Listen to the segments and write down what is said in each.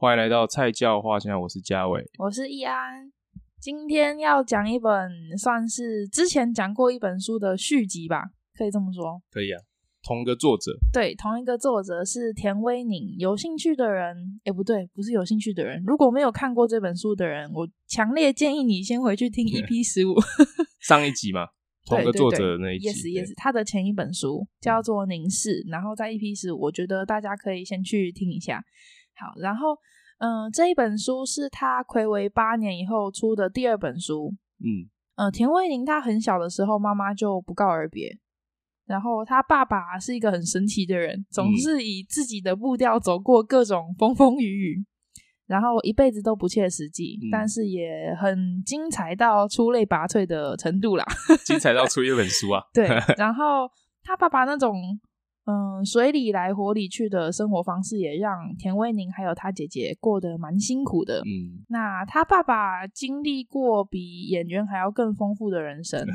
欢迎来到菜教话现在，我是嘉伟，我是易安。今天要讲一本算是之前讲过一本书的续集吧，可以这么说。可以啊，同一个作者。对，同一个作者是田威宁。有兴趣的人，哎，不对，不是有兴趣的人。如果没有看过这本书的人，我强烈建议你先回去听 EP 十五上一集嘛，同一个作者的那一集。Yes Yes，他的前一本书叫做《凝视》，然后在 EP 十五，我觉得大家可以先去听一下。好，然后，嗯、呃，这一本书是他暌违八年以后出的第二本书。嗯，呃，田威宁他很小的时候，妈妈就不告而别。然后他爸爸是一个很神奇的人，总是以自己的步调走过各种风风雨雨，然后一辈子都不切实际，嗯、但是也很精彩到出类拔萃的程度啦。精彩到出一本书啊？对。然后他爸爸那种。嗯，水里来火里去的生活方式也让田威宁还有他姐姐过得蛮辛苦的。嗯，那他爸爸经历过比演员还要更丰富的人生，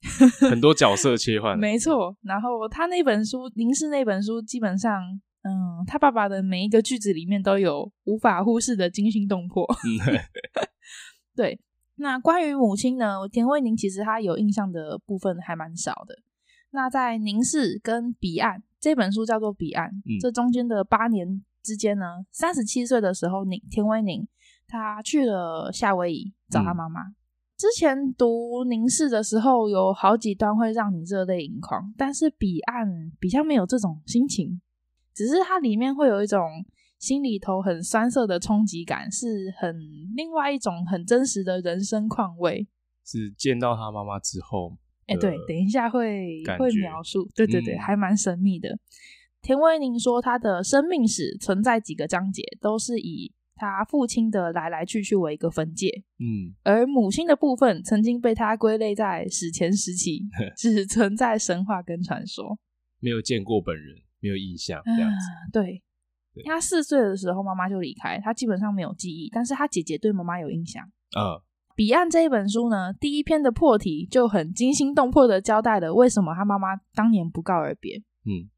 很多角色切换。没错，然后他那本书《凝视》那本书，基本上，嗯，他爸爸的每一个句子里面都有无法忽视的惊心动魄。对，那关于母亲呢，田威宁其实他有印象的部分还蛮少的。那在《凝视》跟《彼岸》。这本书叫做《彼岸》，嗯，这中间的八年之间呢，三十七岁的时候，宁田威宁他去了夏威夷找他妈妈。嗯、之前读《凝视》的时候，有好几段会让你热泪盈眶，但是《彼岸》比较没有这种心情，只是它里面会有一种心里头很酸涩的冲击感，是很另外一种很真实的人生况味。是见到他妈妈之后。哎，欸、对，等一下会会描述，对对对，嗯、还蛮神秘的。田威宁说，他的生命史存在几个章节，都是以他父亲的来来去去为一个分界。嗯，而母亲的部分曾经被他归类在史前时期，只存在神话跟传说，没有见过本人，没有印象这样子。对他四岁的时候妈妈就离开，他基本上没有记忆，但是他姐姐对妈妈有印象。嗯。彼岸这一本书呢，第一篇的破题就很惊心动魄的交代了为什么他妈妈当年不告而别。嗯，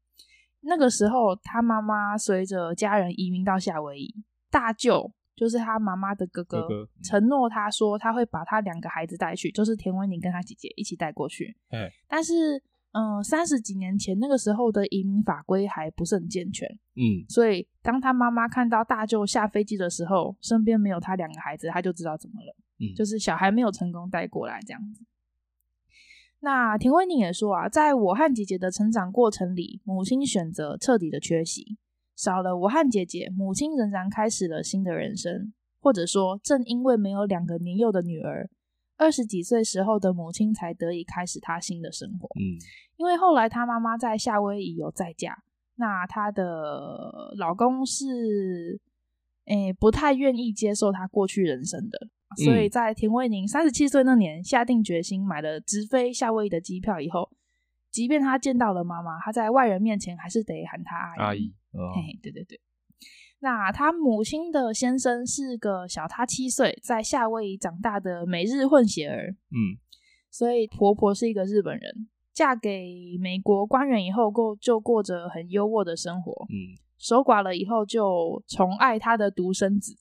那个时候他妈妈随着家人移民到夏威夷，大舅就是他妈妈的哥哥，哥哥承诺他说他会把他两个孩子带去，就是田文宁跟他姐姐一起带过去。哎但是嗯，三十几年前那个时候的移民法规还不是很健全。嗯，所以当他妈妈看到大舅下飞机的时候，身边没有他两个孩子，他就知道怎么了。就是小孩没有成功带过来这样子。那田慧宁也说啊，在我和姐姐的成长过程里，母亲选择彻底的缺席，少了我和姐姐，母亲仍然开始了新的人生。或者说，正因为没有两个年幼的女儿，二十几岁时候的母亲才得以开始她新的生活。嗯，因为后来她妈妈在夏威夷有再嫁，那她的老公是，诶，不太愿意接受她过去人生的。所以在田威宁三十七岁那年下定决心买了直飞夏威夷的机票以后，即便他见到了妈妈，他在外人面前还是得喊他阿姨。阿姨，哦、嘿嘿，对对对。那他母亲的先生是个小他七岁，在夏威夷长大的美日混血儿。嗯，所以婆婆是一个日本人，嫁给美国官员以后过就过着很优渥的生活。嗯，守寡了以后就宠爱他的独生子。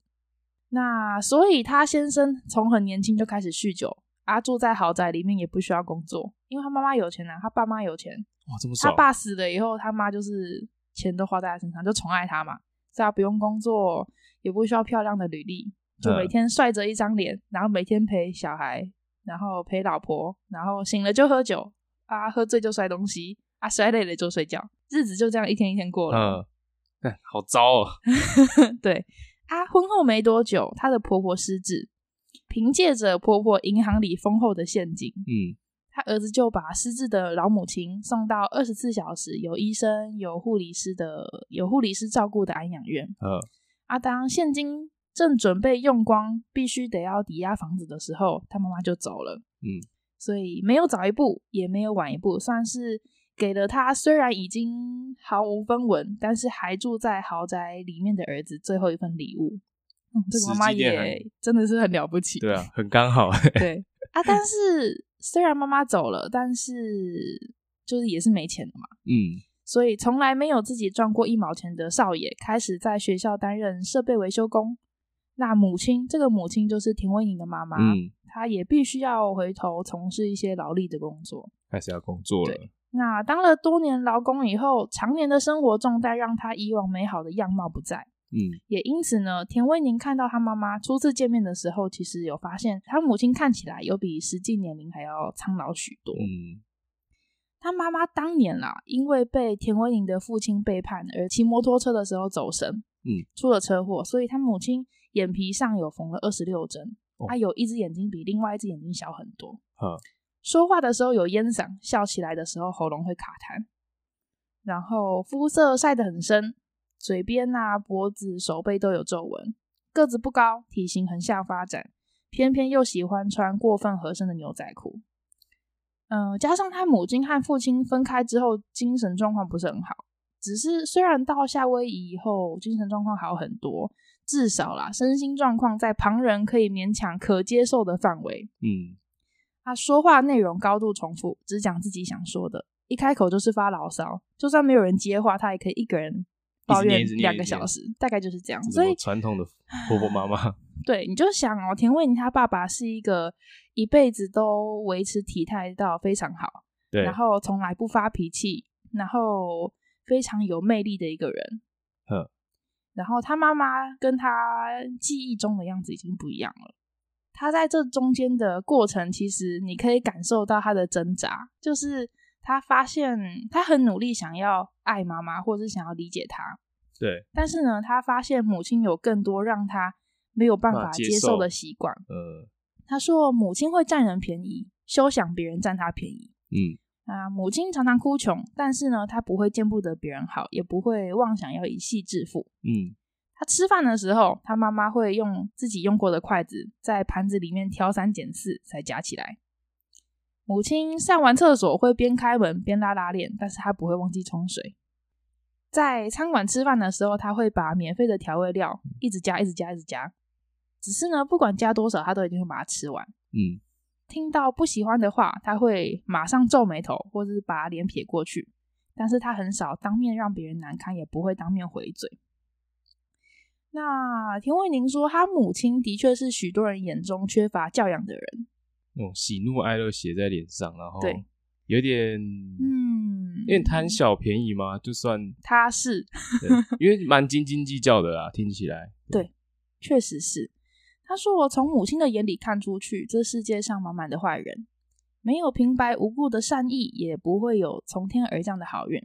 那所以，他先生从很年轻就开始酗酒，啊，住在豪宅里面也不需要工作，因为他妈妈有钱啊，他爸妈有钱。哇，这么爽！他爸死了以后，他妈就是钱都花在他身上，就宠爱他嘛，所以他不用工作，也不需要漂亮的履历，就每天帅着一张脸，嗯、然后每天陪小孩，然后陪老婆，然后醒了就喝酒，啊，喝醉就摔东西，啊，摔累了就睡觉，日子就这样一天一天过了。嗯，好糟哦。对。她婚后没多久，她的婆婆失智，凭借着婆婆银行里丰厚的现金，嗯，她儿子就把失智的老母亲送到二十四小时有医生、有护理师的、有护理师照顾的安养院。嗯，啊，当现金正准备用光，必须得要抵押房子的时候，她妈妈就走了。嗯，所以没有早一步，也没有晚一步，算是。给了他虽然已经毫无分文，但是还住在豪宅里面的儿子最后一份礼物。嗯，这个妈妈也真的是很了不起。对啊，很刚好。对啊，但是虽然妈妈走了，但是就是也是没钱的嘛。嗯，所以从来没有自己赚过一毛钱的少爷，开始在学校担任设备维修工。那母亲，这个母亲就是田威宁的妈妈，嗯，她也必须要回头从事一些劳力的工作，开始要工作了。那当了多年劳工以后，常年的生活重担让他以往美好的样貌不在。嗯，也因此呢，田威宁看到他妈妈初次见面的时候，其实有发现他母亲看起来有比实际年龄还要苍老许多。嗯，他妈妈当年啦，因为被田威宁的父亲背叛而骑摩托车的时候走神，嗯，出了车祸，所以他母亲眼皮上有缝了二十六针，他、哦、有一只眼睛比另外一只眼睛小很多。嗯，说话的时候有烟嗓，笑起来的时候喉咙会卡痰，然后肤色晒得很深。嘴边啊、脖子、手背都有皱纹，个子不高，体型横向发展，偏偏又喜欢穿过分合身的牛仔裤。嗯、加上他母亲和父亲分开之后，精神状况不是很好。只是虽然到夏威夷以后，精神状况好很多，至少啦，身心状况在旁人可以勉强可接受的范围。嗯，他说话内容高度重复，只讲自己想说的，一开口就是发牢骚，就算没有人接话，他也可以一个人。抱怨两个小时，大概就是这样。所以传统的婆婆妈妈，对，你就想哦，田慧宁他爸爸是一个一辈子都维持体态到非常好，对，然后从来不发脾气，然后非常有魅力的一个人。嗯，然后他妈妈跟他记忆中的样子已经不一样了。他在这中间的过程，其实你可以感受到他的挣扎，就是。他发现他很努力想要爱妈妈，或者是想要理解她。对。但是呢，他发现母亲有更多让他没有办法接受的习惯。呃，他说母亲会占人便宜，休想别人占他便宜。嗯。啊，母亲常常哭穷，但是呢，他不会见不得别人好，也不会妄想要一夕致富。嗯。他吃饭的时候，他妈妈会用自己用过的筷子在盘子里面挑三拣四才夹起来。母亲上完厕所会边开门边拉拉链，但是她不会忘记冲水。在餐馆吃饭的时候，他会把免费的调味料一直加、一直加、一直加。只是呢，不管加多少，他都一定会把它吃完。嗯，听到不喜欢的话，他会马上皱眉头，或者是把脸撇过去。但是他很少当面让别人难堪，也不会当面回嘴。那田威宁说，他母亲的确是许多人眼中缺乏教养的人。那种喜怒哀乐写在脸上，然后对，有点嗯，有点贪小便宜吗？就算 他是，因为蛮斤斤计较的啦，听起来对，确实是。他说：“我从母亲的眼里看出去，这世界上满满的坏人，没有平白无故的善意，也不会有从天而降的好运。”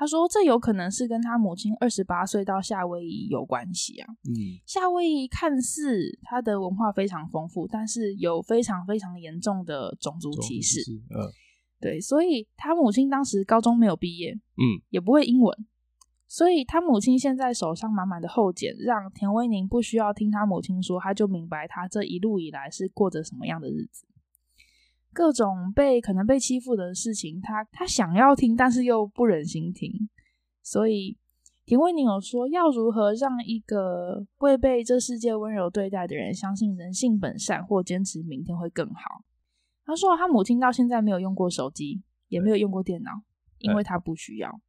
他说：“这有可能是跟他母亲二十八岁到夏威夷有关系啊。嗯，夏威夷看似它的文化非常丰富，但是有非常非常严重的种族歧视。嗯，对，所以他母亲当时高中没有毕业，嗯，也不会英文，所以他母亲现在手上满满的厚茧，让田威宁不需要听他母亲说，他就明白他这一路以来是过着什么样的日子。”各种被可能被欺负的事情，他他想要听，但是又不忍心听。所以田威宁有说，要如何让一个会被这世界温柔对待的人相信人性本善，或坚持明天会更好？他说，他母亲到现在没有用过手机，也没有用过电脑，因为他不需要。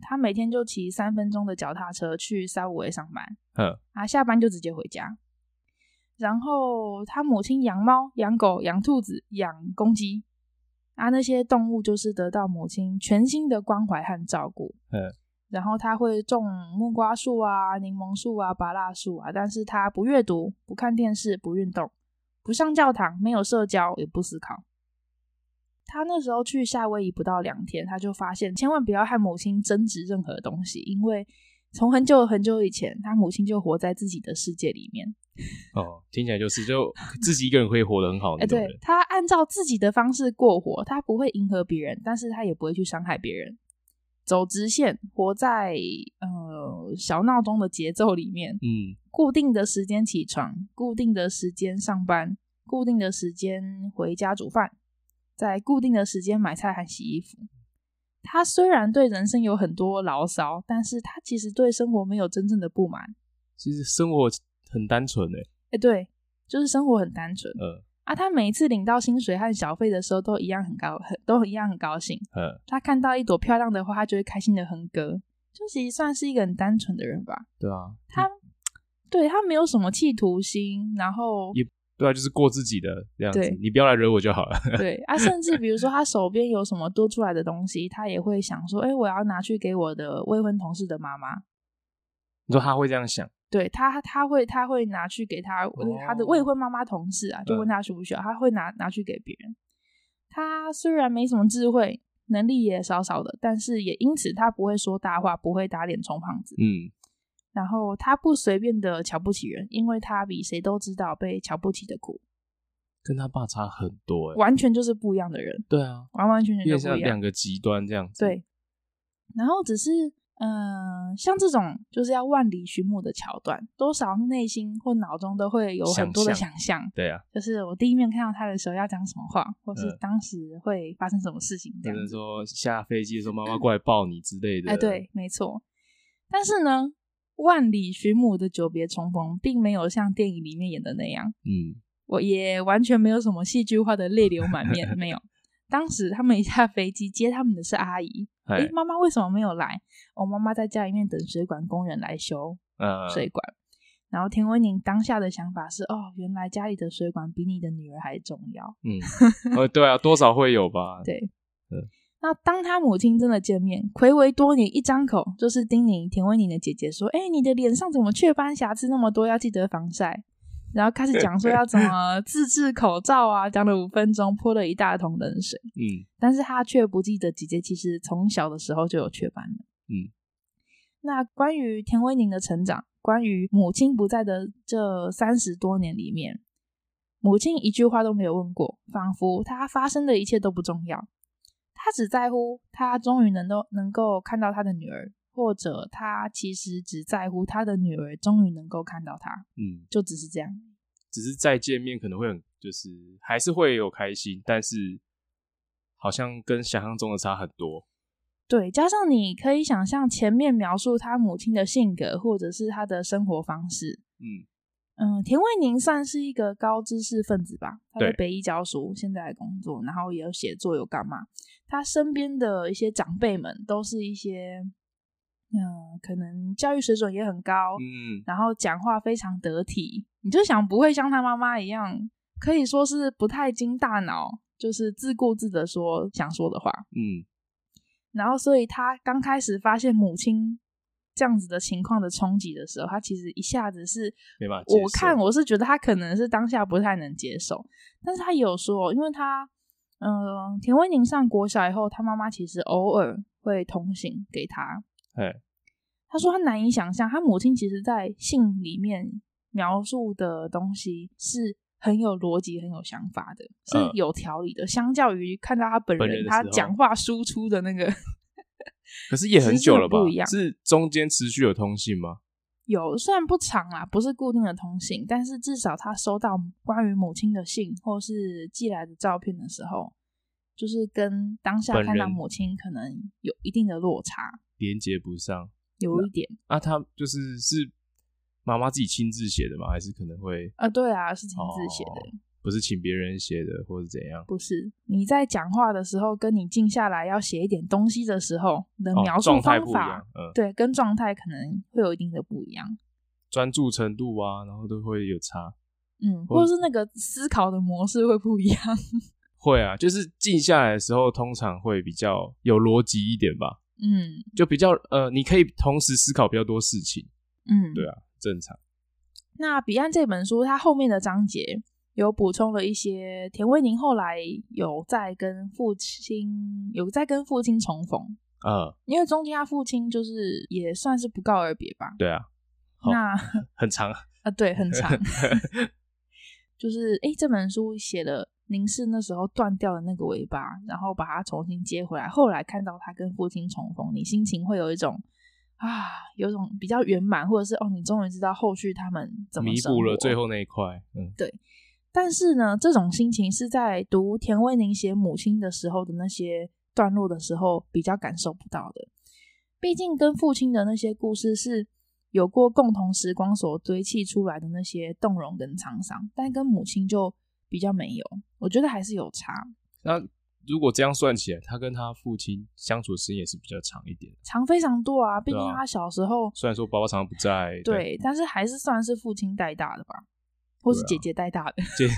他每天就骑三分钟的脚踏车去 Subway 上班，嗯，啊，下班就直接回家。然后他母亲养猫、养狗、养兔子、养公鸡，啊，那些动物就是得到母亲全心的关怀和照顾。嗯，然后他会种木瓜树啊、柠檬树啊、芭乐树啊，但是他不阅读、不看电视、不运动、不上教堂、没有社交、也不思考。他那时候去夏威夷不到两天，他就发现千万不要和母亲争执任何东西，因为从很久很久以前，他母亲就活在自己的世界里面。哦，听起来就是就自己一个人可以活得很好。哎、欸，对，他按照自己的方式过活，他不会迎合别人，但是他也不会去伤害别人，走直线，活在呃小闹钟的节奏里面。嗯，固定的时间起床，固定的时间上班，固定的时间回家煮饭，在固定的时间买菜和洗衣服。他虽然对人生有很多牢骚，但是他其实对生活没有真正的不满。其实生活。很单纯诶，哎，对，就是生活很单纯。嗯，啊，他每一次领到薪水和小费的时候，都一样很高，很都一样很高兴。嗯，他看到一朵漂亮的花，他就会开心的哼歌，就其实算是一个很单纯的人吧。对啊，他、嗯、对他没有什么企图心，然后也对啊，就是过自己的这样子，对你不要来惹我就好了。对 啊，甚至比如说他手边有什么多出来的东西，他也会想说，哎、欸，我要拿去给我的未婚同事的妈妈。你说他会这样想？对他，他会他会拿去给他、哦、他的未婚妈妈同事啊，就问他需不需要，嗯、他会拿拿去给别人。他虽然没什么智慧，能力也少少的，但是也因此他不会说大话，不会打脸充胖子。嗯，然后他不随便的瞧不起人，因为他比谁都知道被瞧不起的苦。跟他爸差很多哎，完全就是不一样的人。对啊，完完全全就不一样，两个极端这样子。对，然后只是。嗯、呃，像这种就是要万里寻母的桥段，多少内心或脑中都会有很多的想象。对啊，就是我第一面看到他的时候要讲什么话，或是当时会发生什么事情这样。可能说下飞机的时候 妈妈过来抱你之类的。哎、欸，对，没错。但是呢，万里寻母的久别重逢，并没有像电影里面演的那样。嗯，我也完全没有什么戏剧化的泪流满面，没有。当时他们一下飞机接他们的是阿姨。哎，妈妈为什么没有来？我妈妈在家里面等水管工人来修水管。嗯、然后田威宁当下的想法是：哦，原来家里的水管比你的女儿还重要。嗯，呃，对啊，多少会有吧。对，嗯。那当他母亲真的见面，睽违多年，一张口就是叮咛田威宁的姐姐说：“哎，你的脸上怎么雀斑瑕疵那么多？要记得防晒。”然后开始讲说要怎么 自制口罩啊，讲了五分钟，泼了一大桶冷水。嗯，但是他却不记得姐姐其实从小的时候就有雀斑了。嗯，那关于田威宁的成长，关于母亲不在的这三十多年里面，母亲一句话都没有问过，仿佛他发生的一切都不重要。他只在乎他终于能够能够看到他的女儿。或者他其实只在乎他的女儿终于能够看到他，嗯，就只是这样，只是再见面可能会很，就是还是会有开心，但是好像跟想象中的差很多。对，加上你可以想象前面描述他母亲的性格或者是他的生活方式，嗯嗯，田惠宁算是一个高知识分子吧，他在北医教书，现在工作，然后也有写作，有干嘛？他身边的一些长辈们都是一些。嗯，可能教育水准也很高，嗯，然后讲话非常得体，你就想不会像他妈妈一样，可以说是不太经大脑，就是自顾自的说想说的话，嗯，然后所以他刚开始发现母亲这样子的情况的冲击的时候，他其实一下子是没办法接受。我看我是觉得他可能是当下不太能接受，但是他有说，因为他，嗯、呃，田威宁上国小以后，他妈妈其实偶尔会通信给他。嘿，他说他难以想象，他母亲其实，在信里面描述的东西是很有逻辑、很有想法的，是有条理的。嗯、相较于看到他本人，本人他讲话输出的那个，可是也很久了吧？不一样，是中间持续有通信吗？有，虽然不长啦，不是固定的通信，但是至少他收到关于母亲的信，或是寄来的照片的时候，就是跟当下看到母亲可能有一定的落差。连接不上，有一点。啊，他就是是妈妈自己亲自写的吗？还是可能会啊？对啊，是亲自写的，哦，不是请别人写的，或者怎样？不是，你在讲话的时候，跟你静下来要写一点东西的时候你的描述方法，哦嗯，对，跟状态可能会有一定的不一样，专注程度啊，然后都会有差，嗯，或者是那个思考的模式会不一样，会啊，就是静下来的时候，通常会比较有逻辑一点吧。嗯，就比较呃，你可以同时思考比较多事情。嗯，对啊，正常。那《彼岸》这本书，它后面的章节有补充了一些田威宁后来有在跟父亲有在跟父亲重逢。嗯，因为中间他父亲就是也算是不告而别吧。对啊。那很长啊，对，很长。就是哎，这本书写了。凝视那时候断掉的那个尾巴，然后把它重新接回来。后来看到他跟父亲重逢，你心情会有一种啊，有种比较圆满，或者是哦，你终于知道后续他们怎么弥补了最后那一块。嗯，对。但是呢，这种心情是在读田威宁写母亲的时候的那些段落的时候比较感受不到的。毕竟跟父亲的那些故事是有过共同时光所堆砌出来的那些动容跟沧桑，但跟母亲就。比较没有，我觉得还是有差。那如果这样算起来，他跟他父亲相处的时间也是比较长一点，长非常多啊！毕竟他小时候，虽然说爸爸常常不在，对，对，但是还是算是父亲带大的吧，或是姐姐带大的，姐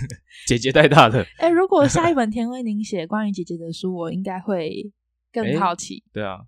姐姐带大的。哎、欸，如果下一本田威宁写关于姐姐的书，我应该会更好奇、欸。对啊，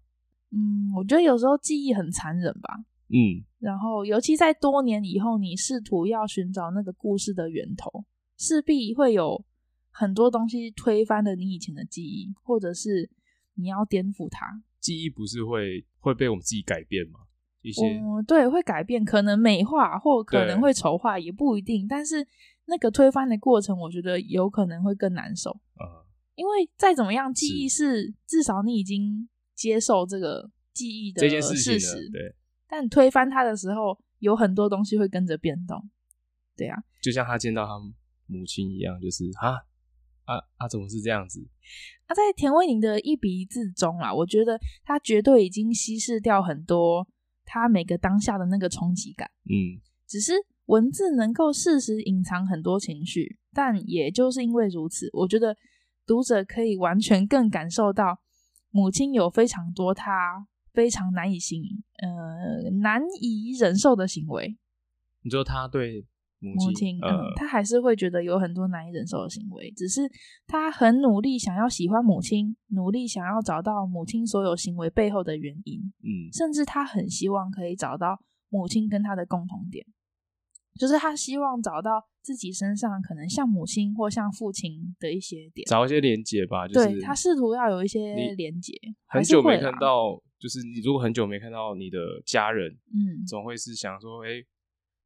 嗯，我觉得有时候记忆很残忍吧。嗯，然后尤其在多年以后，你试图要寻找那个故事的源头，势必会有。很多东西推翻了你以前的记忆，或者是你要颠覆它。记忆不是会会被我们自己改变吗？一些、嗯、对，会改变，可能美化或可能会丑化，也不一定。但是那个推翻的过程，我觉得有可能会更难受。嗯，因为再怎么样，记忆是，是至少你已经接受这个记忆的这件事实。对，但推翻它的时候，有很多东西会跟着变动。对啊，就像他见到他母亲一样，就是啊。啊啊！怎么是这样子？啊，在田威宁的一笔一字中啊，我觉得他绝对已经稀释掉很多他每个当下的那个冲击感。嗯，只是文字能够适时隐藏很多情绪，但也就是因为如此，我觉得读者可以完全更感受到母亲有非常多他非常难以行呃难以忍受的行为。你说他对？母亲，嗯，呃、他还是会觉得有很多难以忍受的行为，只是他很努力想要喜欢母亲，努力想要找到母亲所有行为背后的原因，嗯，甚至他很希望可以找到母亲跟他的共同点，就是他希望找到自己身上可能像母亲或像父亲的一些点，找一些连接吧，就是、对他试图要有一些连接。很久没看到，就是你如果很久没看到你的家人，嗯，总会是想说，哎、欸。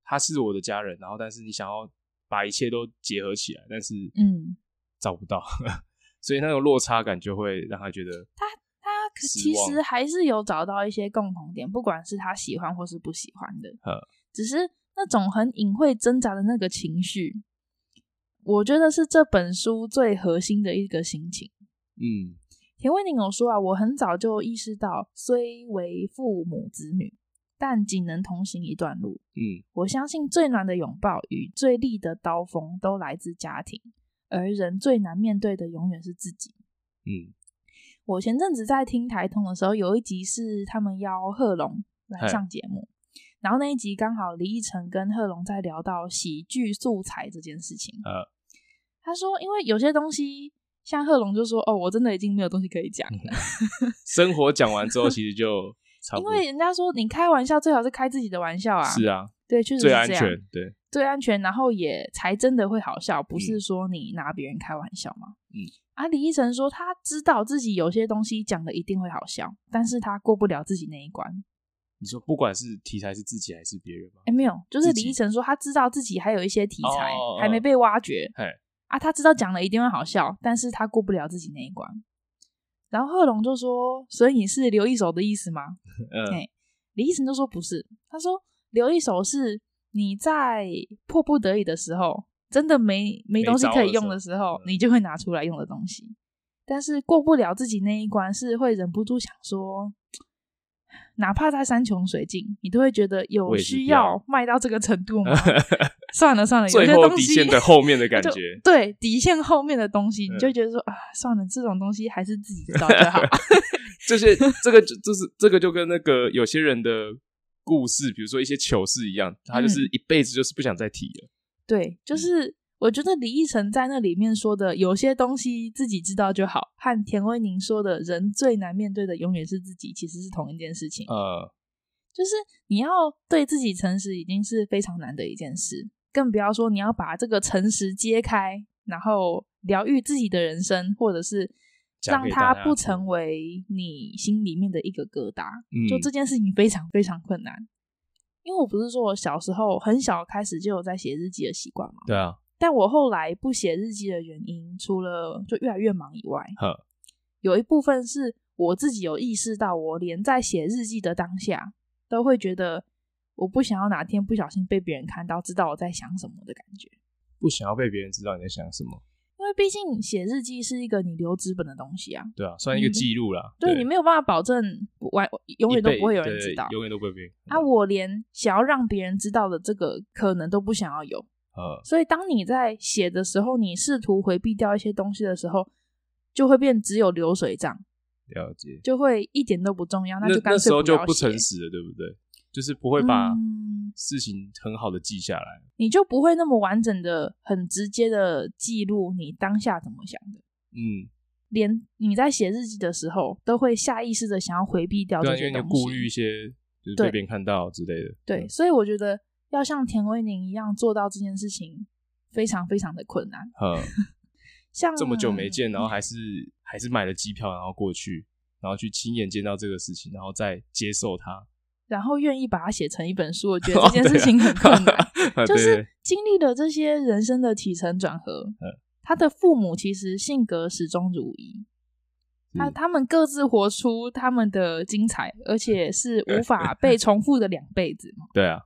他是我的家人，然后但是你想要把一切都结合起来，但是嗯，找不到，嗯、所以那种落差感就会让他觉得他他其实还是有找到一些共同点，不管是他喜欢或是不喜欢的，呵只是那种很隐晦挣扎的那个情绪，我觉得是这本书最核心的一个心情。嗯，田慧宁有说啊，我很早就意识到，虽为父母子女。但仅能同行一段路。嗯，我相信最暖的拥抱与最利的刀锋都来自家庭，而人最难面对的永远是自己。嗯，我前阵子在听台通的时候，有一集是他们邀贺龙来上节目，然后那一集刚好李奕成跟贺龙在聊到喜剧素材这件事情。呃，他说，因为有些东西，像贺龙就说：“哦，我真的已经没有东西可以讲了。嗯”生活讲完之后，其实就。因为人家说你开玩笑最好是开自己的玩笑啊，是啊，对，确实是最安全，对，最安全，然后也才真的会好笑，不是说你拿别人开玩笑嘛。嗯，啊，李依晨说他知道自己有些东西讲的一定会好笑，但是他过不了自己那一关。你说不管是题材是自己还是别人吗？哎，没有，就是李依晨说他知道自己还有一些题材还没被挖掘，嘿啊，他知道讲了一定会好笑，但是他过不了自己那一关。然后贺龙就说：“所以你是留一手的意思吗？” 李医生就说不是，他说留一手是你在迫不得已的时候，真的没没东西可以用的时候，你就会拿出来用的东西。但是过不了自己那一关，是会忍不住想说，哪怕在山穷水尽，你都会觉得有需要卖到这个程度吗？算了算了，最后底线的后面的感 觉，对底线后面的东西，你就觉得说啊，算了，这种东西还是自己知道就好。这些这个就就是这个就跟那个有些人的故事，比如说一些糗事一样，他就是一辈子就是不想再提了。嗯、对，就是我觉得李奕晨在那里面说的有些东西自己知道就好，和田威宁说的人最难面对的永远是自己，其实是同一件事情。呃，就是你要对自己诚实，已经是非常难的一件事，更不要说你要把这个诚实揭开，然后疗愈自己的人生，或者是。让它不成为你心里面的一个疙瘩，嗯、就这件事情非常非常困难。因为我不是说我小时候很小开始就有在写日记的习惯嘛，对啊。但我后来不写日记的原因，除了就越来越忙以外，有一部分是我自己有意识到，我连在写日记的当下，都会觉得我不想要哪天不小心被别人看到，知道我在想什么的感觉。不想要被别人知道你在想什么。因为毕竟写日记是一个你留资本的东西啊，对啊，算一个记录啦。对，你没有办法保证完永远都不会有人知道，永远都不会被。啊，我连想要让别人知道的这个可能都不想要有，呃，所以当你在写的时候，你试图回避掉一些东西的时候，就会变只有流水账。了解，就会一点都不重要，那就。那时候就不诚实了，对不对？就是不会把事情很好的记下来，嗯，你就不会那么完整的、很直接的记录你当下怎么想的。嗯，连你在写日记的时候，都会下意识的想要回避掉这些东西，因为你顾虑一些，就是被别人看到之类的。对，对，所以我觉得要像田威宁一样做到这件事情，非常非常的困难。嗯 像这么久没见，然后还是还是买了机票，然后过去，然后去亲眼见到这个事情，然后再接受它，然后愿意把它写成一本书。我觉得这件事情很困难，哦啊、就是经历了这些人生的起承转合。他的父母其实性格始终如一，他他们各自活出他们的精彩，而且是无法被重复的两辈子嘛。对啊。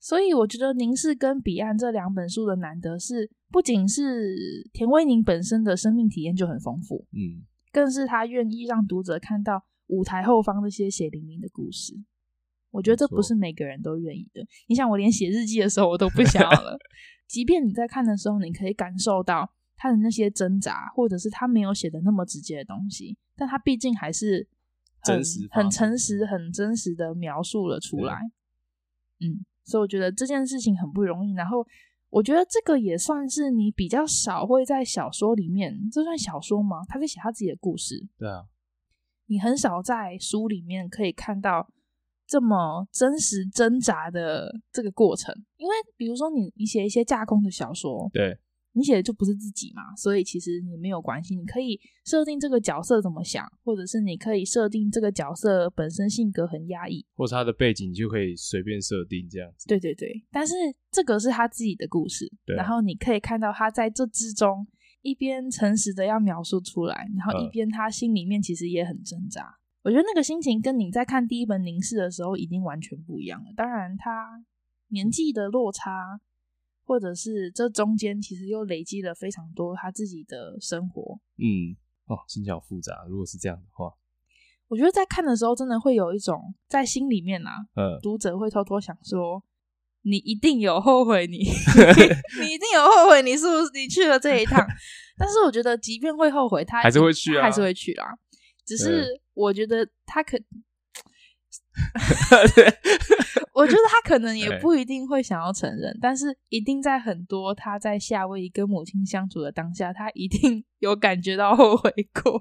所以我觉得《凝视》跟《彼岸》这两本书的难得是，不仅是田威宁本身的生命体验就很丰富，嗯，更是他愿意让读者看到舞台后方那些血淋淋的故事。我觉得这不是每个人都愿意的。你想，我连写日记的时候我都不想了，即便你在看的时候，你可以感受到他的那些挣扎，或者是他没有写的那么直接的东西，但他毕竟还是很很诚实、很真实的描述了出来，嗯。所以我觉得这件事情很不容易，然后我觉得这个也算是你比较少会在小说里面，这算小说吗？他在写他自己的故事，对啊，你很少在书里面可以看到这么真实挣扎的这个过程，因为比如说你你写一些架空的小说，对。你写的就不是自己嘛，所以其实你没有关系。你可以设定这个角色怎么想，或者是你可以设定这个角色本身性格很压抑，或者他的背景，你就可以随便设定这样子。对对对，但是这个是他自己的故事，对然后你可以看到他在这之中一边诚实的要描述出来，然后一边他心里面其实也很挣扎。嗯、我觉得那个心情跟你在看第一本凝视的时候已经完全不一样了。当然，他年纪的落差。或者是这中间其实又累积了非常多他自己的生活，嗯，哦，心情好复杂。如果是这样的话，我觉得在看的时候真的会有一种在心里面啊，嗯，读者会偷偷想说，你一定有后悔你，你你一定有后悔，你是不是你去了这一趟？但是我觉得，即便会后悔，他还是会去啊，还是会去啦。只是我觉得他可。我觉得他可能也不一定会想要承认，但是一定在很多他在夏威夷跟母亲相处的当下，他一定 有感觉到后悔过。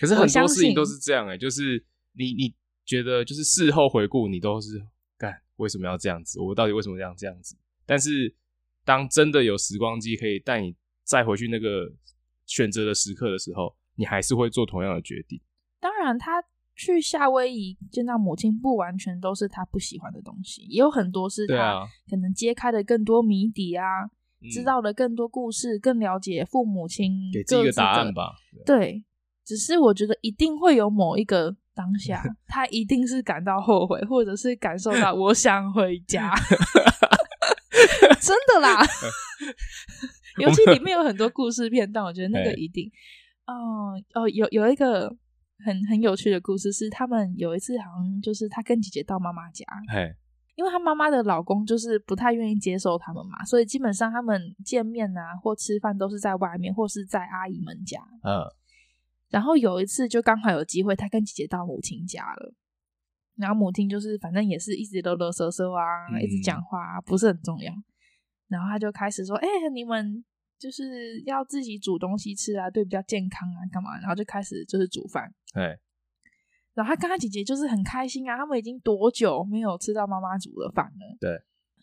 可是很多事情都是这样哎、欸，就是你你觉得就是事后回顾，你都是干为什么要这样子？我到底为什么要这样子？但是当真的有时光机可以带你再回去那个选择的时刻的时候，你还是会做同样的决定。当然他。去夏威夷见到母亲，不完全都是他不喜欢的东西，也有很多是他可能揭开的更多谜底啊，啊知道了更多故事，更了解父母亲，给自己一个答案吧。对，只是我觉得一定会有某一个当下，他一定是感到后悔，或者是感受到我想回家，真的啦。尤其里面有很多故事片段，我觉得那个一定，哦哦，有有一个。很很有趣的故事是，他们有一次好像就是他跟姐姐到妈妈家，嘿因为他妈妈的老公就是不太愿意接受他们嘛，所以基本上他们见面啊或吃饭都是在外面或是在阿姨们家。嗯，然后有一次就刚好有机会，他跟姐姐到母亲家了，然后母亲就是反正也是一直啰啰嗦嗦啊，嗯、一直讲话、啊，不是很重要，然后他就开始说：“哎、欸，你们。”就是要自己煮东西吃啊，对，比较健康啊，干嘛？然后就开始就是煮饭。对。然后他跟他姐姐就是很开心啊，他们已经多久没有吃到妈妈煮的饭了？对。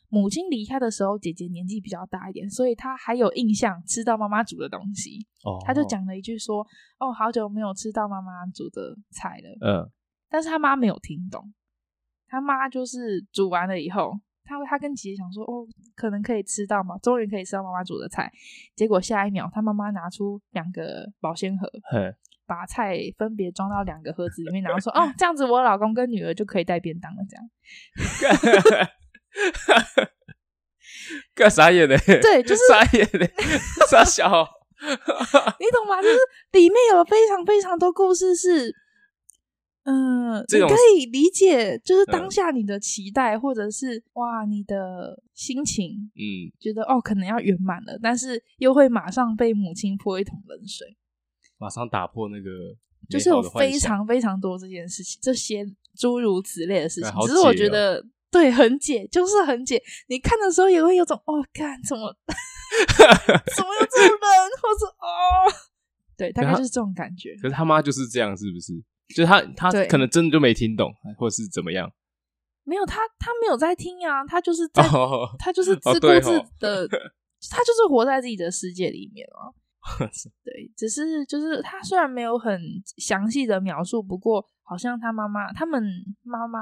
母亲离开的时候，姐姐年纪比较大一点，所以她还有印象吃到妈妈煮的东西。哦。他就讲了一句说：“哦，好久没有吃到妈妈煮的菜了。”嗯。但是他妈没有听懂，他妈就是煮完了以后。他他跟姐姐想说：“哦，可能可以吃到嘛，终于可以吃到妈妈煮的菜。”结果下一秒，他妈妈拿出两个保鲜盒，把菜分别装到两个盒子里面，然后说：“哦，这样子我老公跟女儿就可以带便当了。”这样，干啥也的？对，就是傻眼的，傻小，你懂吗？就是里面有非常非常多故事是。嗯，这种你可以理解，就是当下你的期待，嗯、或者是哇，你的心情，嗯，觉得哦，可能要圆满了，但是又会马上被母亲泼一桶冷水，马上打破那个，就是有非常非常多这件事情，这些诸如此类的事情，只是我觉得对很解，就是很解。你看的时候也会有种哦，看怎么 怎么有这么冷，或者哦，对，大概就是这种感觉。可是他妈就是这样，是不是？就是他他可能真的就没听懂，或是怎么样？没有，他他没有在听啊，他就是 在，oh, 他就是自顾自的，哦、他就是活在自己的世界里面啊。对，只是就是他虽然没有很详细的描述，不过好像他妈妈他们妈妈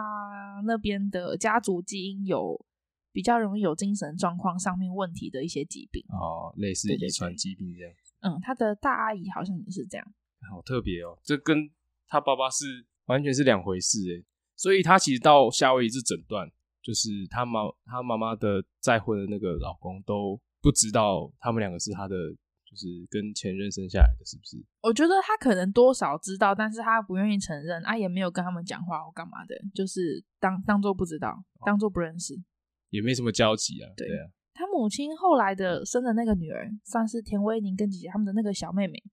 那边的家族基因有比较容易有精神状况上面问题的一些疾病哦，类似遗传疾病这样。嗯，他的大阿姨好像也是这样，好特别哦，这跟他爸爸是完全是两回事诶。所以他其实到夏威夷是诊断，就是他妈他妈妈的再婚的那个老公都不知道他们两个是他的，就是跟前任生下来的，是不是？我觉得他可能多少知道，但是他不愿意承认，啊，也没有跟他们讲话或干嘛的，就是当当做不知道，当做不认识，也没什么交集啊。对，对啊，他母亲后来的生的那个女儿，算是田威宁跟姐姐他们的那个小妹妹。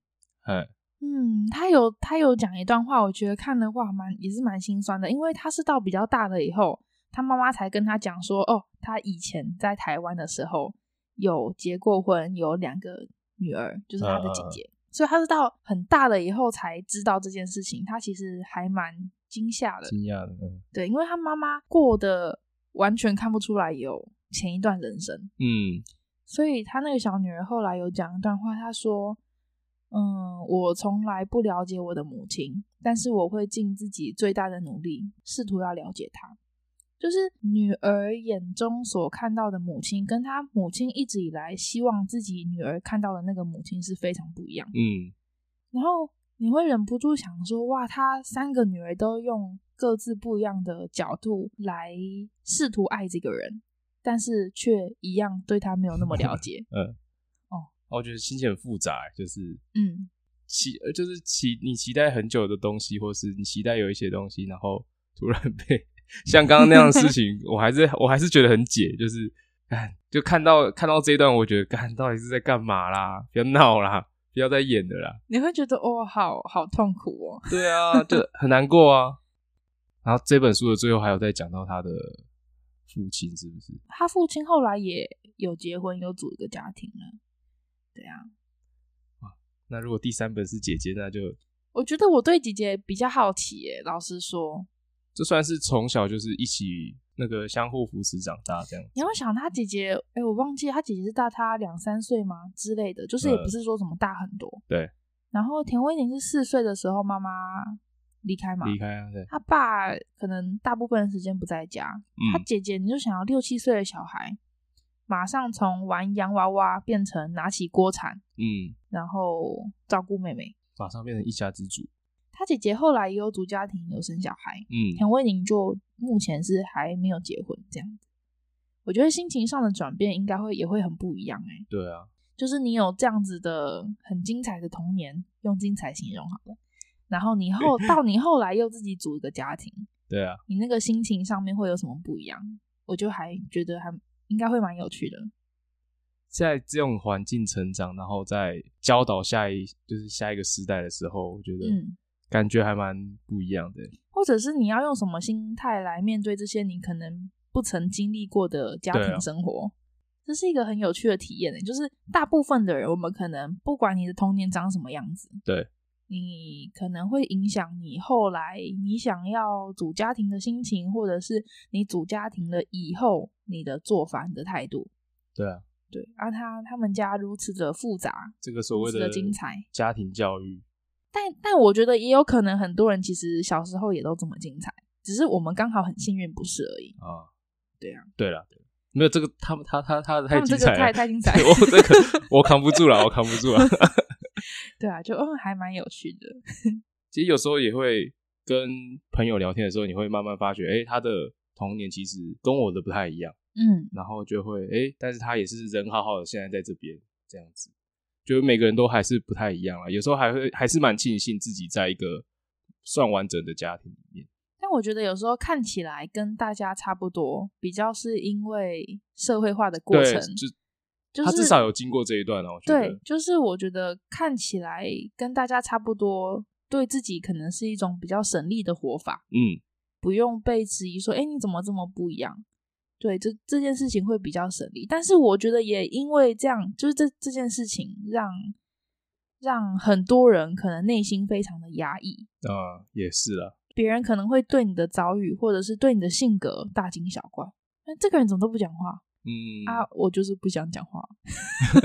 嗯。嗯，他有他有讲一段话，我觉得看的话蛮也是蛮心酸的，因为他是到比较大了以后，他妈妈才跟他讲说，哦，他以前在台湾的时候有结过婚，有两个女儿，就是他的姐姐，呃、所以他是到很大了以后才知道这件事情，他其实还蛮惊吓的，惊讶的，嗯，对，因为他妈妈过得完全看不出来有前一段人生，嗯，所以他那个小女儿后来有讲一段话，他说。嗯，我从来不了解我的母亲，但是我会尽自己最大的努力，试图要了解她。就是女儿眼中所看到的母亲，跟她母亲一直以来希望自己女儿看到的那个母亲是非常不一样。嗯，然后你会忍不住想说，哇，她三个女儿都用各自不一样的角度来试图爱这个人，但是却一样对她没有那么了解。嗯。我觉得心情很复杂，就是嗯，期就是期你期待很久的东西，或是你期待有一些东西，然后突然被像刚刚那样的事情，我还是我还是觉得很解，就是哎，就看到看到这一段，我觉得干到底是在干嘛啦？不要闹啦，不要再演的啦！你会觉得哦，好好痛苦哦。对啊，就很难过啊。然后这本书的最后还有在讲到他的父亲，是不是？他父亲后来也有结婚，有组一个家庭了。对啊，哇，那如果第三本是姐姐，那就我觉得我对姐姐比较好奇耶。老实说，这算是从小就是一起那个相互扶持长大这样。你要想他姐姐，哎、欸，我忘记他姐姐是大他两三岁吗之类的，就是也不是说什么大很多。呃、对。然后田威宁是四岁的时候妈妈离开嘛，离开啊，对。他爸可能大部分的时间不在家，嗯、他姐姐你就想要六七岁的小孩。马上从玩洋娃娃变成拿起锅铲，嗯，然后照顾妹妹，马上变成一家之主。他姐姐后来也有组家庭，有生小孩，嗯，田威宁就目前是还没有结婚，这样子。我觉得心情上的转变应该会也会很不一样，哎，对啊，就是你有这样子的很精彩的童年，用精彩形容好了，然后你后 到你后来又自己组一个家庭，对啊，你那个心情上面会有什么不一样？我就还觉得还。应该会蛮有趣的，在这种环境成长，然后在教导下一就是下一个时代的时候，我觉得感觉还蛮不一样的。嗯，或者是你要用什么心态来面对这些你可能不曾经历过的家庭生活，这是一个很有趣的体验。就是大部分的人，我们可能不管你的童年长什么样子，对。你可能会影响你后来你想要组家庭的心情，或者是你组家庭了以后你的做法、你的态度。对啊，对啊，他他们家如此的复杂，这个所谓的精彩家庭教育。但但我觉得也有可能很多人其实小时候也都这么精彩，只是我们刚好很幸运不是而已啊。对啊，对了，没有这个，他们他他他太精彩了，太太精彩，我这个我扛不住了，我扛不住了。对啊，就嗯，还蛮有趣的。其实有时候也会跟朋友聊天的时候，你会慢慢发觉，哎，他的童年其实跟我的不太一样。嗯，然后就会，哎，但是他也是人好好的，现在在这边这样子，就每个人都还是不太一样啊。有时候还会还是蛮庆幸自己在一个算完整的家庭里面。但我觉得有时候看起来跟大家差不多，比较是因为社会化的过程，就就是、他至少有经过这一段哦。对，就是我觉得看起来跟大家差不多，对自己可能是一种比较省力的活法。嗯，不用被质疑说，哎，你怎么这么不一样？对，这这件事情会比较省力。但是我觉得也因为这样，就是这这件事情让让很多人可能内心非常的压抑。啊，也是啦。别人可能会对你的遭遇，或者是对你的性格大惊小怪。那这个人怎么都不讲话？嗯啊，我就是不想讲话。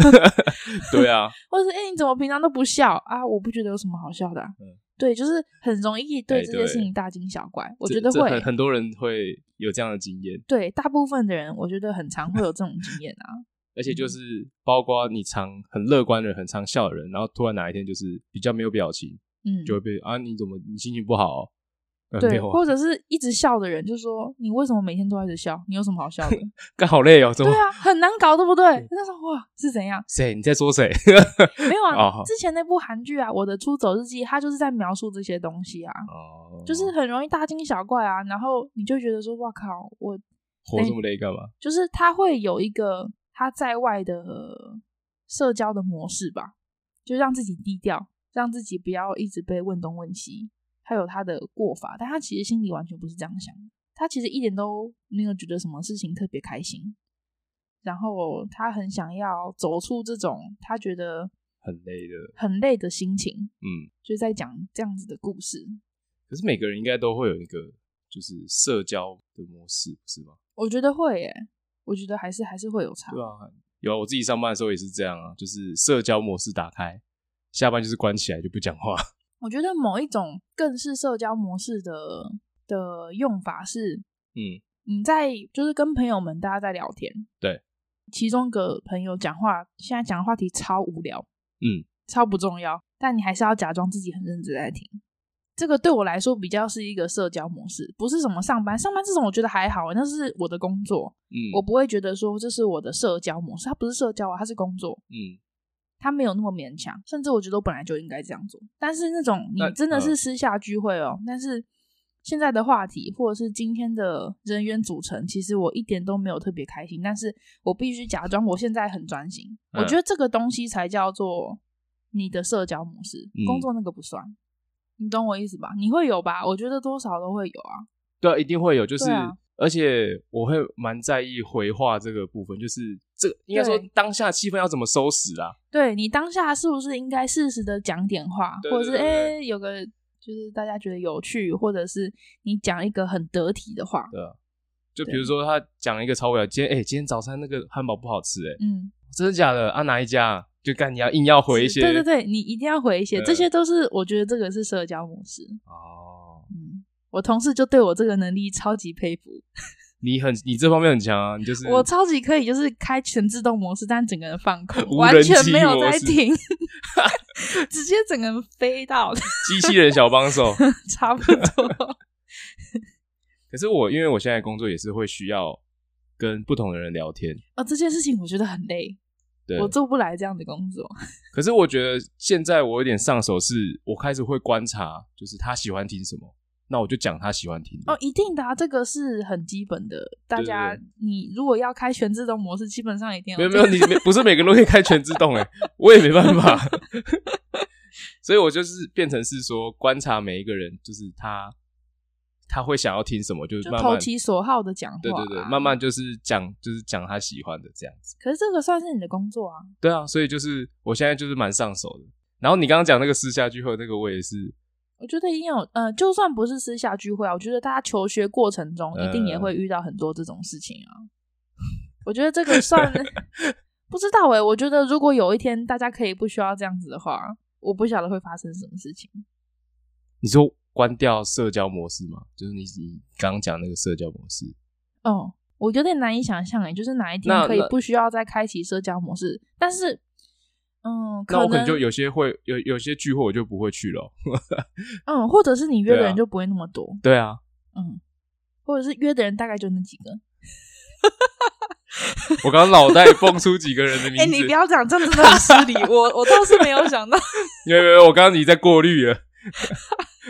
对啊，或者是哎、欸，你怎么平常都不笑啊？我不觉得有什么好笑的、啊。嗯，对，就是很容易对这些事情大惊小怪。欸、我觉得会很很多人会有这样的经验。对，大部分的人，我觉得很常会有这种经验啊。而且就是包括你常很乐观的人、很常笑的人，然后突然哪一天就是比较没有表情，嗯，就会被啊，你怎么你心情不好、哦？对，或者是一直笑的人，就说你为什么每天都在一直笑？你有什么好笑的？干好累哦，对啊，很难搞，对不对？那时候哇，是怎样？谁？你在说谁？没有啊，之前那部韩剧啊，《我的出走日记》，他就是在描述这些东西啊，哦，就是很容易大惊小怪啊，然后你就觉得说，哇靠，我活这么累干嘛？就是他会有一个他在外的社交的模式吧，就让自己低调，让自己不要一直被问东问西。他有他的过法，但他其实心里完全不是这样想的。他其实一点都没有觉得什么事情特别开心，然后他很想要走出这种他觉得很累的、很累的心情。嗯，就在讲这样子的故事。可是每个人应该都会有一个就是社交的模式，不是吗？我觉得会耶，我觉得还是还是会有差。对啊，有啊，我自己上班的时候也是这样啊，就是社交模式打开，下班就是关起来就不讲话。我觉得某一种更是社交模式的的用法是，嗯，你在就是跟朋友们大家在聊天，对，其中一个朋友讲话，现在讲的话题超无聊，嗯，超不重要，但你还是要假装自己很认真在听。这个对我来说比较是一个社交模式，不是什么上班，上班这种我觉得还好，那是我的工作，嗯，我不会觉得说这是我的社交模式，它不是社交啊，它是工作，嗯。他没有那么勉强，甚至我觉得我本来就应该这样做。但是那种你真的是私下聚会哦，但是现在的话题或者是今天的人员组成，其实我一点都没有特别开心。但是我必须假装我现在很专心。我觉得这个东西才叫做你的社交模式，工作那个不算。你懂我意思吧？你会有吧？我觉得多少都会有啊。对啊，一定会有，就是。而且我会蛮在意回话这个部分，就是这应该说当下气氛要怎么收拾啊？对，你当下是不是应该适时的讲点话，对对对对，或者是哎、欸、有个就是大家觉得有趣，或者是你讲一个很得体的话？对啊，就比如说他讲一个超无聊，今天哎、欸、今天早餐那个汉堡不好吃哎、欸，嗯，真的假的啊？哪一家？就干你要硬要回一些？对对对，你一定要回一些，这些都是我觉得这个是社交模式哦，嗯。我同事就对我这个能力超级佩服。你很，你这方面很强啊！你就是我超级可以，就是开全自动模式，但整个人放空，完全没有在听，直接整个人飞到 机器人小帮手，差不多。可是我因为我现在工作也是会需要跟不同的人聊天啊、哦，这件事情我觉得很累，对，我做不来这样的工作。可是我觉得现在我有点上手，是我开始会观察，就是他喜欢听什么。那我就讲他喜欢听的哦，一定的啊，这个是很基本的。大家，对对对，你如果要开全自动模式，基本上一定要。没有没有，你不是每个都可以开全自动诶，我也没办法。所以我就是变成是说，观察每一个人，就是他他会想要听什么，就是投其所好的讲话啊。对对对，慢慢就是讲，就是讲他喜欢的这样子。可是这个算是你的工作啊。对啊，所以就是我现在就是蛮上手的。然后你刚刚讲那个私下聚会，那个我也是。我觉得一定有，呃，就算不是私下聚会啊，我觉得大家求学过程中一定也会遇到很多这种事情啊。呃、我觉得这个算 不知道诶、欸，我觉得如果有一天大家可以不需要这样子的话，我不晓得会发生什么事情。你说关掉社交模式吗？就是你你刚刚讲那个社交模式？哦，我有点难以想象诶、欸，就是哪一天可以不需要再开启社交模式，但是。嗯，那我可能就有些会有有些聚会我就不会去了。嗯，或者是你约的人就不会那么多。对啊，嗯，或者是约的人大概就那几个。我刚刚脑袋蹦出几个人的名字。哎、欸，你不要讲，这样真的很失礼。我我倒是没有想到。因为我刚刚你在过滤了。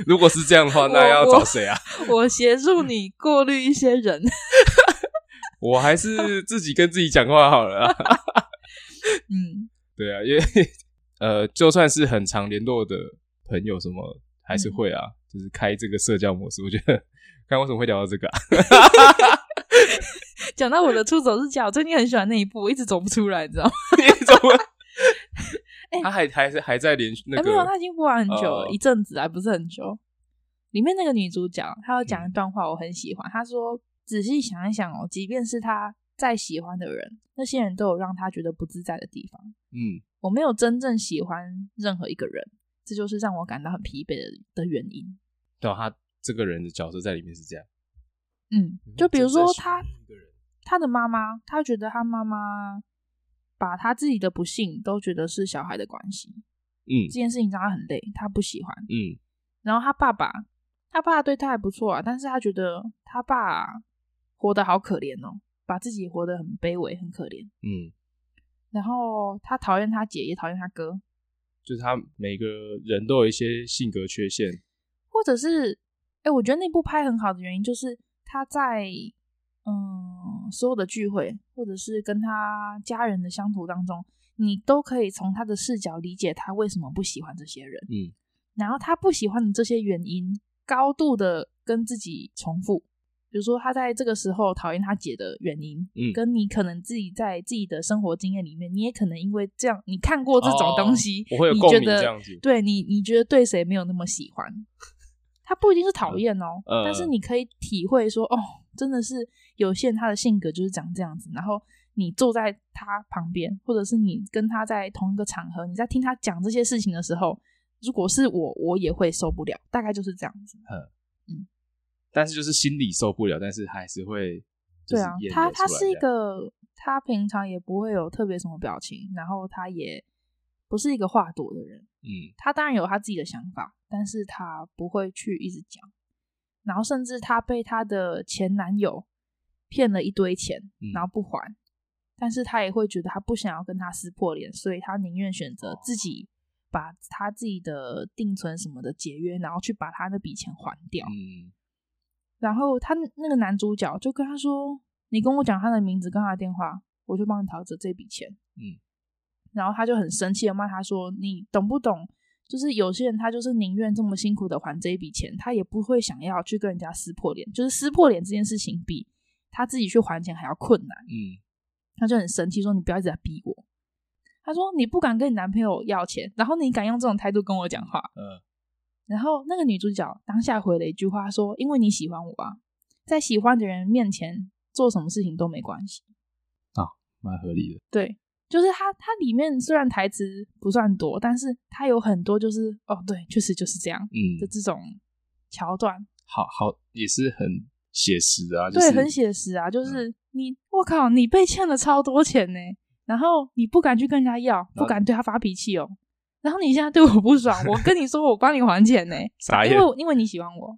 如果是这样的话，那要找谁啊？我协助你过滤一些人。我还是自己跟自己讲话好了啊。嗯，对啊，因为呃，就算是很常联络的朋友，什么还是会啊，嗯、就是开这个社交模式。我觉得，看为什么会聊到这个啊？讲到我的出走日记，我最近很喜欢那一部，我一直走不出来，你知道吗？你怎么？哎、欸，他还还是还在连续那个、欸？没有，他已经播完很久了，呃、一阵子还不是很久。里面那个女主角，她有讲一段话，我很喜欢。她、嗯、说：“仔细想一想哦，即便是她再喜欢的人，那些人都有让她觉得不自在的地方。嗯，我没有真正喜欢任何一个人，这就是让我感到很疲惫的的原因。”对，他这个人的角色在里面是这样。嗯，就比如说他，他的妈妈，他觉得他妈妈。把他自己的不幸都觉得是小孩的关系，嗯，这件事情让他很累，他不喜欢，嗯。然后他爸爸，他爸对他还不错啊，但是他觉得他爸活得好可怜哦，把自己活得很卑微，很可怜，嗯。然后他讨厌他姐，也讨厌他哥，就是他每个人都有一些性格缺陷，或者是，哎，我觉得那部拍很好的原因就是他在。嗯，所有的聚会或者是跟他家人的相处当中，你都可以从他的视角理解他为什么不喜欢这些人。嗯，然后他不喜欢的这些原因，高度的跟自己重复。比如说，他在这个时候讨厌他姐的原因，嗯，跟你可能自己在自己的生活经验里面，你也可能因为这样，你看过这种东西，我会有共鸣这样子。对你，你觉得对谁没有那么喜欢？他不一定是讨厌哦，嗯，但是你可以体会说，哦，真的是。有些人他的性格就是长这样子，然后你坐在他旁边，或者是你跟他在同一个场合，你在听他讲这些事情的时候，如果是我，我也会受不了，大概就是这样子。嗯，但是就是心里受不了，但是还是会。对啊，他他是一个，他平常也不会有特别什么表情，然后他也不是一个话多的人。嗯，他当然有他自己的想法，但是他不会去一直讲，然后甚至他被他的前男友。骗了一堆钱，然后不还，嗯、但是他也会觉得他不想要跟他撕破脸，所以他宁愿选择自己把他自己的定存什么的解约，然后去把他那笔钱还掉。嗯、然后他那个男主角就跟他说：“你跟我讲他的名字跟他的电话，我就帮你讨着这笔钱。”嗯，然后他就很生气的骂他说：“你懂不懂？就是有些人他就是宁愿这么辛苦的还这一笔钱，他也不会想要去跟人家撕破脸。就是撕破脸这件事情比。”他自己去还钱还要困难，嗯，他就很生气说：“你不要一直在逼我。”他说：“你不敢跟你男朋友要钱，然后你敢用这种态度跟我讲话。”嗯，然后那个女主角当下回了一句话说：“因为你喜欢我啊，在喜欢的人面前做什么事情都没关系。”啊，蛮合理的。对，就是它它里面虽然台词不算多，但是它有很多就是哦，对，确实就是这样，嗯，的这种桥段，好好也是很。写实啊，就是、对，很写实啊，就是你，我、嗯、靠，你被欠了超多钱呢，然后你不敢去跟人家要，不敢对他发脾气哦，然后你现在对我不爽，我跟你说，我帮你还钱呢，傻眼，因为因为你喜欢我，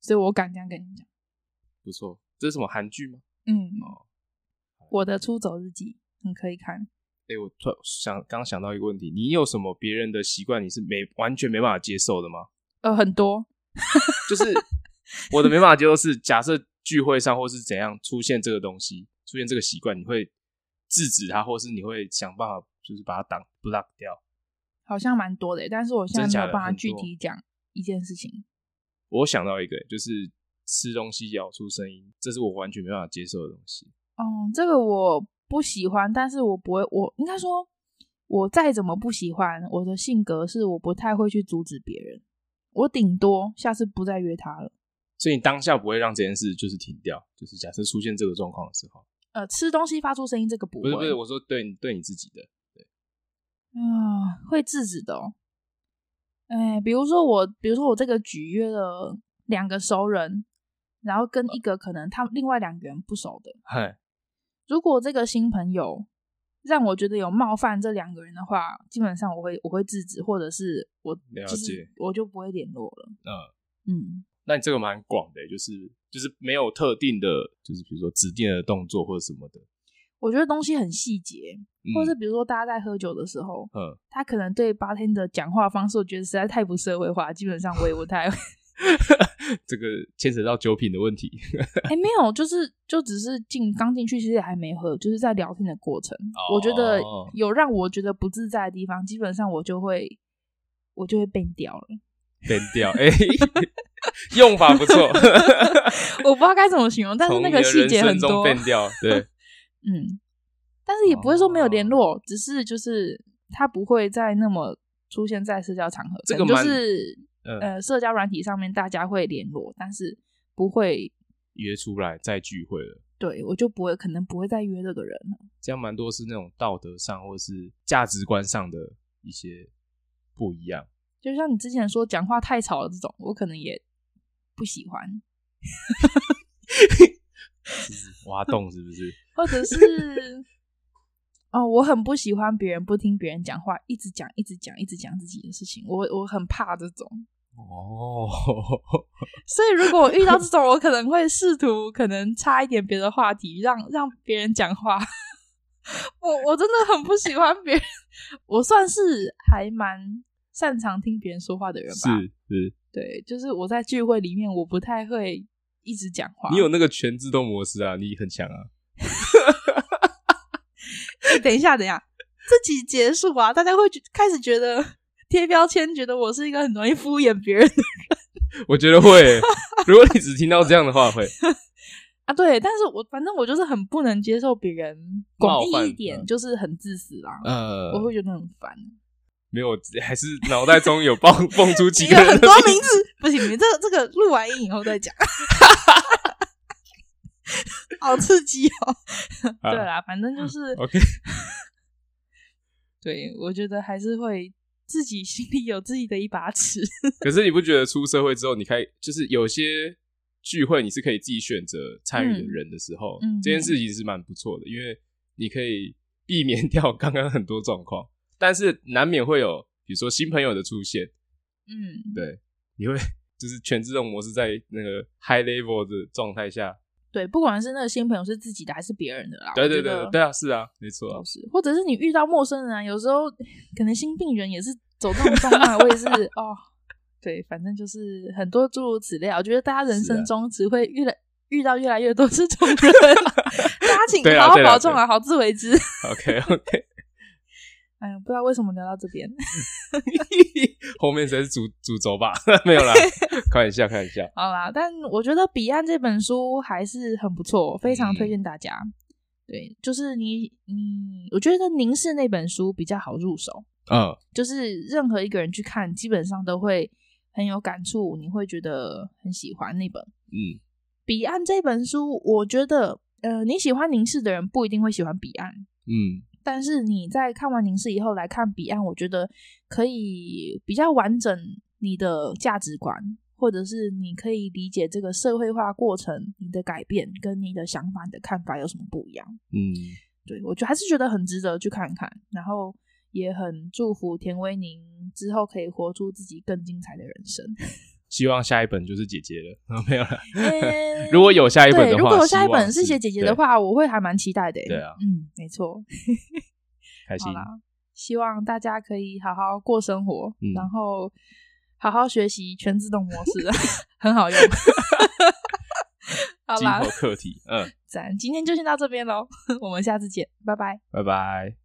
所以我敢这样跟你讲。不错，这是什么韩剧吗？嗯，哦，我的出走日记，你可以看。哎，我突然想，刚刚想到一个问题，你有什么别人的习惯，你是没完全没办法接受的吗？呃，很多，就是。我的没办法接受是，假设聚会上或是怎样出现这个东西，出现这个习惯，你会制止他，或是你会想办法，就是把它挡 block 掉。好像蛮多的，但是我现在没有办法具体讲一件事情。我想到一个，就是吃东西咬出声音，这是我完全没办法接受的东西。嗯，这个我不喜欢，但是我不会，我应该说，我再怎么不喜欢，我的性格是我不太会去阻止别人，我顶多下次不再约他了。所以你当下不会让这件事就是停掉，就是假设出现这个状况的时候，呃，吃东西发出声音这个不会，不是不是，我说对你对你自己的，对，啊、呃，会制止的、哦。哎，比如说我，比如说我这个局约了两个熟人，然后跟一个可能他另外两个人不熟的，嗨，如果这个新朋友让我觉得有冒犯这两个人的话，基本上我会我会制止，或者是我了解我就不会联络了。嗯、呃、嗯。那你这个蛮广的，就是就是没有特定的，就是比如说指定的动作或者什么的。我觉得东西很细节，嗯、或者是比如说大家在喝酒的时候，嗯，他可能对 bartender 讲话方式，我觉得实在太不社会化，基本上我也不太会。这个牵扯到酒品的问题。哎、欸，没有，就是就只是进刚进去，其实也还没喝，就是在聊天的过程。哦、我觉得有让我觉得不自在的地方，基本上我就会我就会变掉了。变掉，哎、欸，用法不错。我不知道该怎么形容，但是那个细节很多。变掉，对，嗯，但是也不会说没有联络，哦、只是就是他不会再那么出现在社交场合。这个就是。嗯、呃，社交软体上面大家会联络，但是不会约出来再聚会了。对，我就不会，可能不会再约这个人了。这样蛮多是那种道德上或是价值观上的一些不一样。就像你之前说讲话太吵了这种，我可能也不喜欢。挖洞是不是？或者是 哦，我很不喜欢别人不听别人讲话，一直讲、一直讲、一直讲自己的事情。我我很怕这种。哦，所以如果我遇到这种，我可能会试图可能插一点别的话题，让让别人讲话。我我真的很不喜欢别人，我算是还蛮擅长听别人说话的人吧。是是，对，就是我在聚会里面，我不太会一直讲话。你有那个全自动模式啊，你很强啊。等一下，等一下，这集结束啊，大家会开始觉得。贴标签，觉得我是一个很容易敷衍别人的人。我觉得会，如果你只听到这样的话，会啊，对。但是我反正我就是很不能接受别人广义一点，就是很自私啦。呃，我会觉得很烦。没有，还是脑袋中有蹦蹦出几个很多名字，不行，你这个这个录完音以后再讲。好刺激哦！对啦，反正就是 OK。对，我觉得还是会。自己心里有自己的一把尺，可是你不觉得出社会之后，你可以就是有些聚会你是可以自己选择参与的人的时候，嗯，这件事其实是蛮不错的，因为你可以避免掉刚刚很多状况，但是难免会有，比如说新朋友的出现，嗯，对，你会就是全自动模式在那个 high level 的状态下。对，不管是那个新朋友是自己的还是别人的啦，对对对，对啊，是啊，没错，是，或者是你遇到陌生人啊，有时候可能新病人也是走这种状态，我也是 哦，对，反正就是很多诸如此类，我觉得大家人生中只会遇来遇到越来越多这种人，大家请好好保重啊，好自为之。OK OK。哎呀，不知道为什么聊到这边，后面才是主主轴吧？没有啦，开玩笑，开玩笑。好啦，但我觉得《彼岸》这本书还是很不错，非常推荐大家。嗯、对，就是你你，我觉得凝视那本书比较好入手。嗯，就是任何一个人去看，基本上都会很有感触，你会觉得很喜欢那本。嗯，《彼岸》这本书，我觉得呃，你喜欢凝视的人不一定会喜欢《彼岸》。嗯。但是你在看完凝视以后来看彼岸，我觉得可以比较完整你的价值观，或者是你可以理解这个社会化过程，你的改变跟你的想法、你的看法有什么不一样？嗯，对，我觉得还是觉得很值得去看看，然后也很祝福田威宁之后可以活出自己更精彩的人生。希望下一本就是姐姐了，没有了。欸、如果有下一本的话，如果有下一本是写姐姐的话，我会还蛮期待的。对啊，嗯，没错，开心。啦，希望大家可以好好过生活，嗯、然后好好学习全自动模式，很好用。好啦，课题，嗯，咱今天就先到这边喽，我们下次见，拜拜，拜拜。